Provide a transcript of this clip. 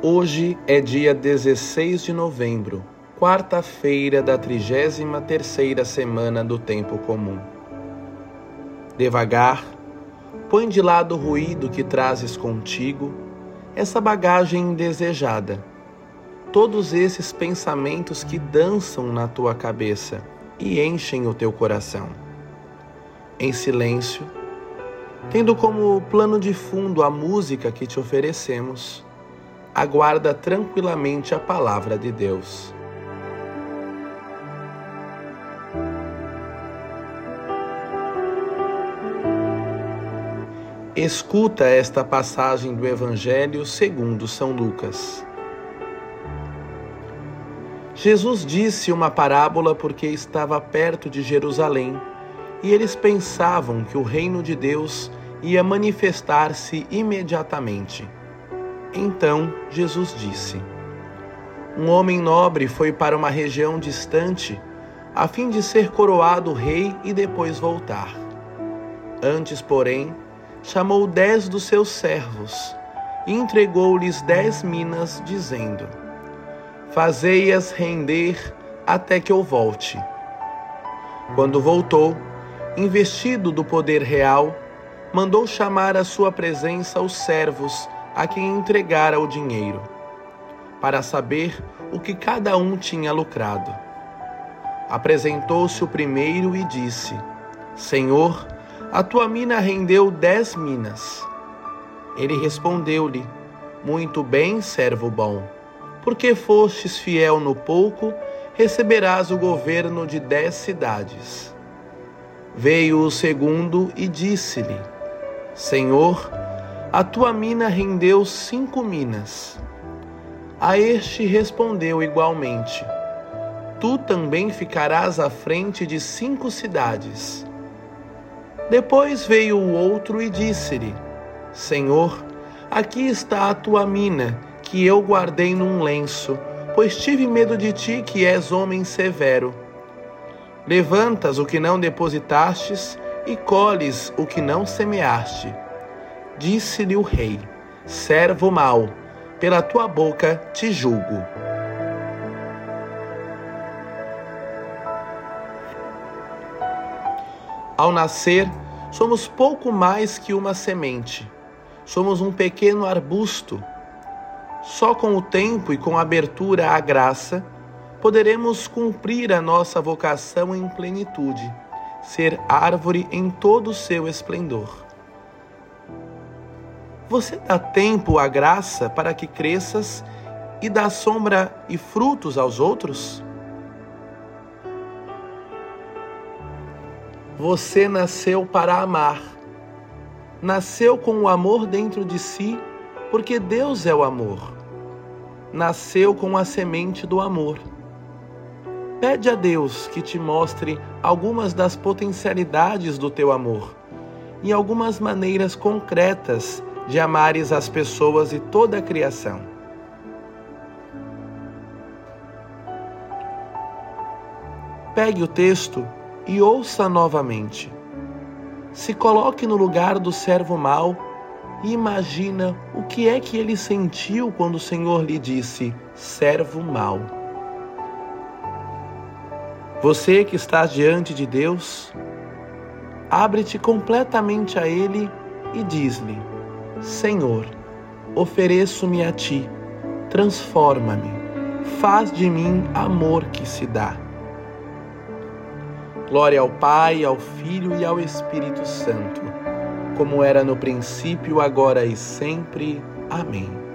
Hoje é dia 16 de novembro, quarta-feira da 33ª semana do tempo comum. Devagar, põe de lado o ruído que trazes contigo, essa bagagem indesejada, todos esses pensamentos que dançam na tua cabeça e enchem o teu coração. Em silêncio, tendo como plano de fundo a música que te oferecemos, aguarda tranquilamente a palavra de Deus. Escuta esta passagem do Evangelho segundo São Lucas. Jesus disse uma parábola porque estava perto de Jerusalém e eles pensavam que o reino de Deus ia manifestar-se imediatamente. Então Jesus disse: Um homem nobre foi para uma região distante a fim de ser coroado rei e depois voltar. Antes, porém, chamou dez dos seus servos e entregou-lhes dez minas, dizendo: Fazei-as render até que eu volte. Quando voltou, investido do poder real, mandou chamar à sua presença os servos a quem entregara o dinheiro, para saber o que cada um tinha lucrado. Apresentou-se o primeiro e disse: Senhor, a tua mina rendeu dez minas. Ele respondeu-lhe: Muito bem, servo bom. Porque fostes fiel no pouco, receberás o governo de dez cidades. Veio o segundo e disse-lhe: Senhor, a tua mina rendeu cinco minas. A este respondeu igualmente: Tu também ficarás à frente de cinco cidades. Depois veio o outro e disse-lhe: Senhor, aqui está a tua mina, que eu guardei num lenço, pois tive medo de ti, que és homem severo. Levantas o que não depositastes e colhes o que não semeaste. Disse-lhe o rei: Servo mau, pela tua boca te julgo. Ao nascer, somos pouco mais que uma semente. Somos um pequeno arbusto. Só com o tempo e com a abertura à graça, poderemos cumprir a nossa vocação em plenitude, ser árvore em todo o seu esplendor. Você dá tempo à graça para que cresças e dá sombra e frutos aos outros? Você nasceu para amar. Nasceu com o amor dentro de si, porque Deus é o amor. Nasceu com a semente do amor. Pede a Deus que te mostre algumas das potencialidades do teu amor e algumas maneiras concretas de amares as pessoas e toda a criação. Pegue o texto e ouça novamente. Se coloque no lugar do servo mau e imagina o que é que ele sentiu quando o Senhor lhe disse: servo mau. Você que está diante de Deus, abre-te completamente a Ele e diz-lhe: Senhor, ofereço-me a ti, transforma-me, faz de mim amor que se dá. Glória ao Pai, ao Filho e ao Espírito Santo, como era no princípio, agora e sempre. Amém.